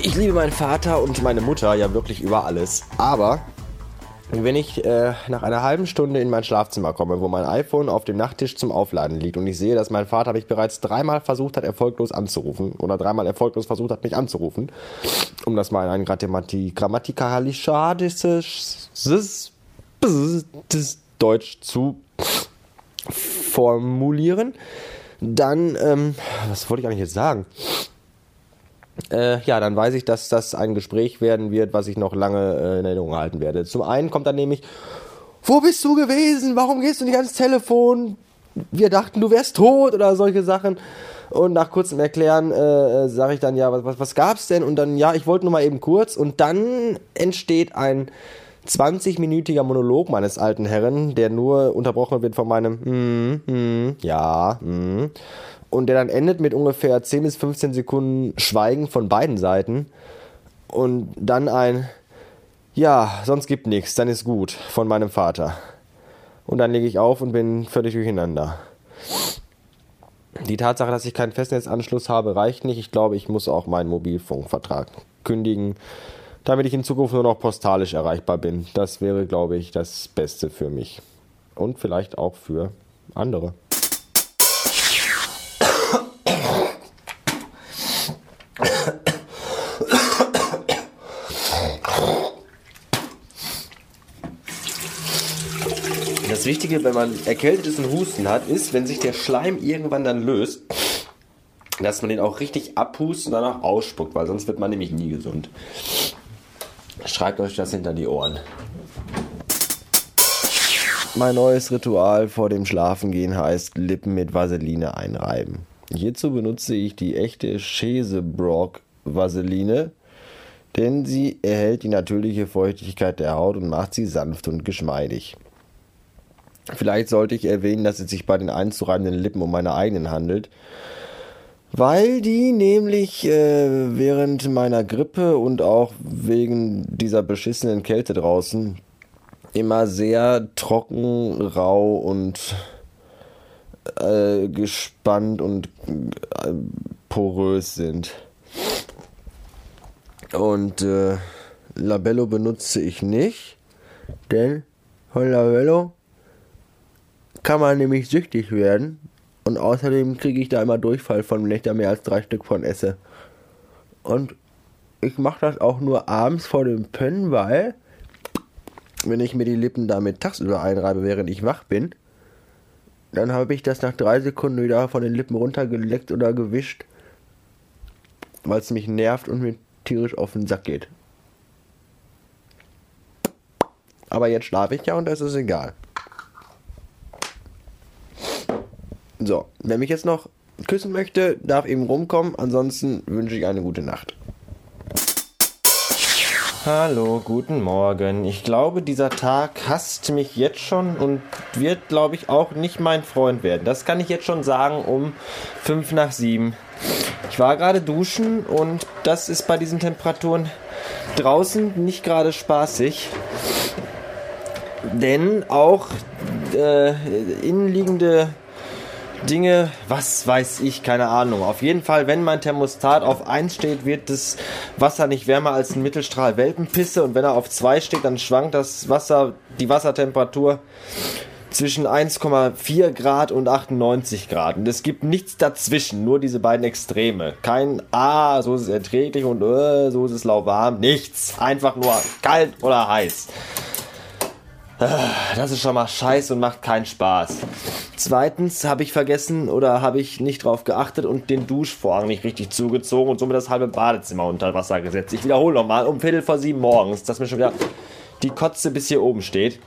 Ich liebe meinen Vater und meine Mutter ja wirklich über alles. Aber wenn ich äh, nach einer halben Stunde in mein Schlafzimmer komme, wo mein iPhone auf dem Nachttisch zum Aufladen liegt und ich sehe, dass mein Vater mich bereits dreimal versucht hat, erfolglos anzurufen oder dreimal erfolglos versucht hat, mich anzurufen, um das mal in ein Grammati grammatikalisches Deutsch zu formulieren, dann, ähm, was wollte ich eigentlich jetzt sagen? Äh, ja, dann weiß ich, dass das ein Gespräch werden wird, was ich noch lange äh, in Erinnerung halten werde. Zum einen kommt dann nämlich, wo bist du gewesen? Warum gehst du nicht ans Telefon? Wir dachten, du wärst tot oder solche Sachen. Und nach kurzem Erklären äh, sage ich dann, ja, was, was, was gab's denn? Und dann, ja, ich wollte nur mal eben kurz. Und dann entsteht ein 20-minütiger Monolog meines alten Herren, der nur unterbrochen wird von meinem, hm, hm, ja, hm und der dann endet mit ungefähr 10 bis 15 Sekunden Schweigen von beiden Seiten und dann ein Ja, sonst gibt nichts, dann ist gut von meinem Vater. Und dann lege ich auf und bin völlig durcheinander. Die Tatsache, dass ich keinen Festnetzanschluss habe, reicht nicht. Ich glaube, ich muss auch meinen Mobilfunkvertrag kündigen, damit ich in Zukunft nur noch postalisch erreichbar bin. Das wäre, glaube ich, das Beste für mich. Und vielleicht auch für andere. Das Wichtige, wenn man erkältet ist und Husten hat, ist, wenn sich der Schleim irgendwann dann löst, dass man den auch richtig abhust und danach ausspuckt, weil sonst wird man nämlich nie gesund. Schreibt euch das hinter die Ohren. Mein neues Ritual vor dem Schlafengehen heißt Lippen mit Vaseline einreiben. Hierzu benutze ich die echte Chesebrock Vaseline, denn sie erhält die natürliche Feuchtigkeit der Haut und macht sie sanft und geschmeidig. Vielleicht sollte ich erwähnen, dass es sich bei den einzureibenden Lippen um meine eigenen handelt, weil die nämlich äh, während meiner Grippe und auch wegen dieser beschissenen Kälte draußen immer sehr trocken, rau und äh, gespannt und äh, porös sind. Und äh, Labello benutze ich nicht, denn von Labello kann man nämlich süchtig werden. Und außerdem kriege ich da immer Durchfall von, wenn ich da mehr als drei Stück von esse. Und ich mache das auch nur abends vor dem Pennen, weil wenn ich mir die Lippen damit tagsüber einreibe, während ich wach bin, dann habe ich das nach drei Sekunden wieder von den Lippen runtergeleckt oder gewischt, weil es mich nervt und mir tierisch auf den Sack geht. Aber jetzt schlafe ich ja und das ist egal. So, wer mich jetzt noch küssen möchte, darf eben rumkommen. Ansonsten wünsche ich eine gute Nacht. Hallo, guten Morgen. Ich glaube, dieser Tag hasst mich jetzt schon und wird, glaube ich, auch nicht mein Freund werden. Das kann ich jetzt schon sagen um 5 nach 7. Ich war gerade duschen und das ist bei diesen Temperaturen draußen nicht gerade spaßig. Denn auch äh, innenliegende Dinge, was weiß ich, keine Ahnung. Auf jeden Fall, wenn mein Thermostat auf 1 steht, wird das Wasser nicht wärmer als ein Mittelstrahl Welpenpisse und wenn er auf 2 steht, dann schwankt das Wasser, die Wassertemperatur zwischen 1,4 Grad und 98 Grad. Und es gibt nichts dazwischen, nur diese beiden Extreme. Kein Ah, so ist es erträglich und äh, so ist es lauwarm. Nichts. Einfach nur kalt oder heiß. Das ist schon mal scheiße und macht keinen Spaß. Zweitens habe ich vergessen oder habe ich nicht drauf geachtet und den Duschvorhang nicht richtig zugezogen und somit das halbe Badezimmer unter Wasser gesetzt. Ich wiederhole nochmal, um Viertel vor sieben morgens, dass mir schon wieder die Kotze bis hier oben steht.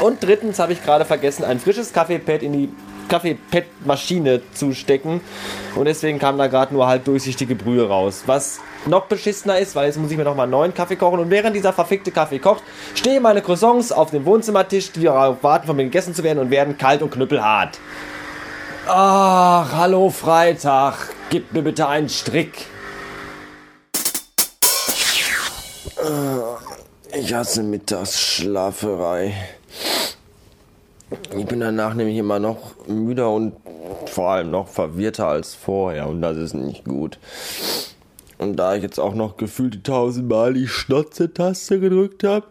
Und drittens habe ich gerade vergessen, ein frisches Kaffeepad in die Kaffeepad-Maschine zu stecken. Und deswegen kam da gerade nur halt durchsichtige Brühe raus. Was noch beschissener ist, weil jetzt muss ich mir noch mal einen neuen Kaffee kochen. Und während dieser verfickte Kaffee kocht, stehen meine Croissants auf dem Wohnzimmertisch, die darauf warten, von mir gegessen zu werden und werden kalt und knüppelhart. Ach, hallo Freitag. Gib mir bitte einen Strick. Ich hasse Mittagsschlaferei. Ich bin danach nämlich immer noch müder und vor allem noch verwirrter als vorher und das ist nicht gut. Und da ich jetzt auch noch gefühlt tausendmal die Schnotze-Taste gedrückt habe,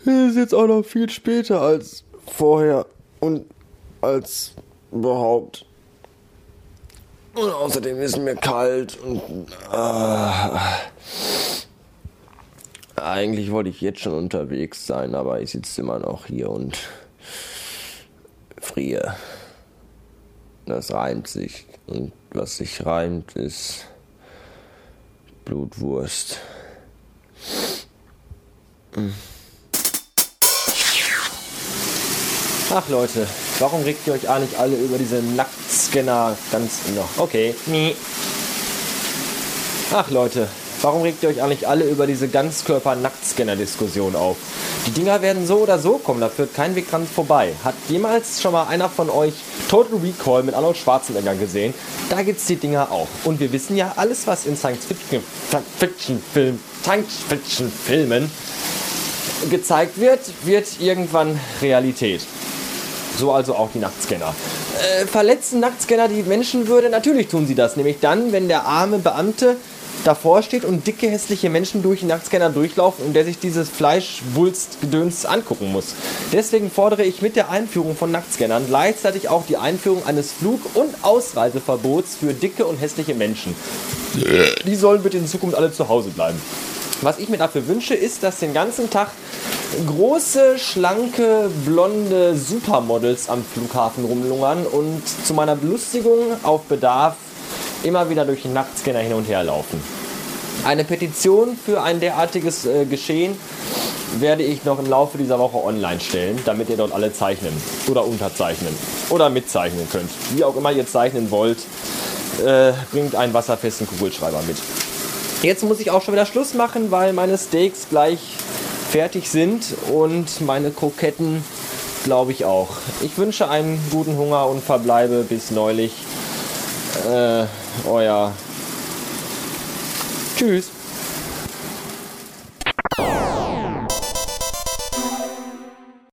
ist es jetzt auch noch viel später als vorher und als überhaupt. Und außerdem ist mir kalt und äh, eigentlich wollte ich jetzt schon unterwegs sein, aber ich sitze immer noch hier und friere. Das reimt sich. Und was sich reimt, ist Blutwurst. Ach Leute, warum regt ihr euch eigentlich alle über diese Nacktscanner ganz noch? Okay. Ach Leute, warum regt ihr euch eigentlich alle über diese Ganzkörper-Nacktscanner-Diskussion auf? Die Dinger werden so oder so kommen, da führt kein Weg dran vorbei. Hat jemals schon mal einer von euch Total Recall mit Arnold Schwarzenegger gesehen? Da gibt's die Dinger auch. Und wir wissen ja, alles was in Science-Fiction-Filmen Science gezeigt wird, wird irgendwann Realität. So also auch die Nacktscanner. Äh, verletzen Nacktscanner die Menschenwürde? Natürlich tun sie das. Nämlich dann, wenn der arme Beamte davor steht und dicke, hässliche Menschen durch den Nacktscanner durchlaufen und der sich dieses Fleischwulstgedöns angucken muss. Deswegen fordere ich mit der Einführung von Nacktscannern gleichzeitig auch die Einführung eines Flug- und Ausreiseverbots für dicke und hässliche Menschen. Die sollen bitte in Zukunft alle zu Hause bleiben. Was ich mir dafür wünsche, ist, dass den ganzen Tag große, schlanke, blonde Supermodels am Flughafen rumlungern und zu meiner Belustigung auf Bedarf immer wieder durch den Nacktscanner hin und her laufen. Eine Petition für ein derartiges äh, Geschehen werde ich noch im Laufe dieser Woche online stellen, damit ihr dort alle zeichnen oder unterzeichnen oder mitzeichnen könnt. Wie auch immer ihr zeichnen wollt, äh, bringt einen wasserfesten Kugelschreiber mit. Jetzt muss ich auch schon wieder Schluss machen, weil meine Steaks gleich fertig sind und meine Kroketten glaube ich auch. Ich wünsche einen guten Hunger und verbleibe bis neulich. Äh, euer. Tschüss.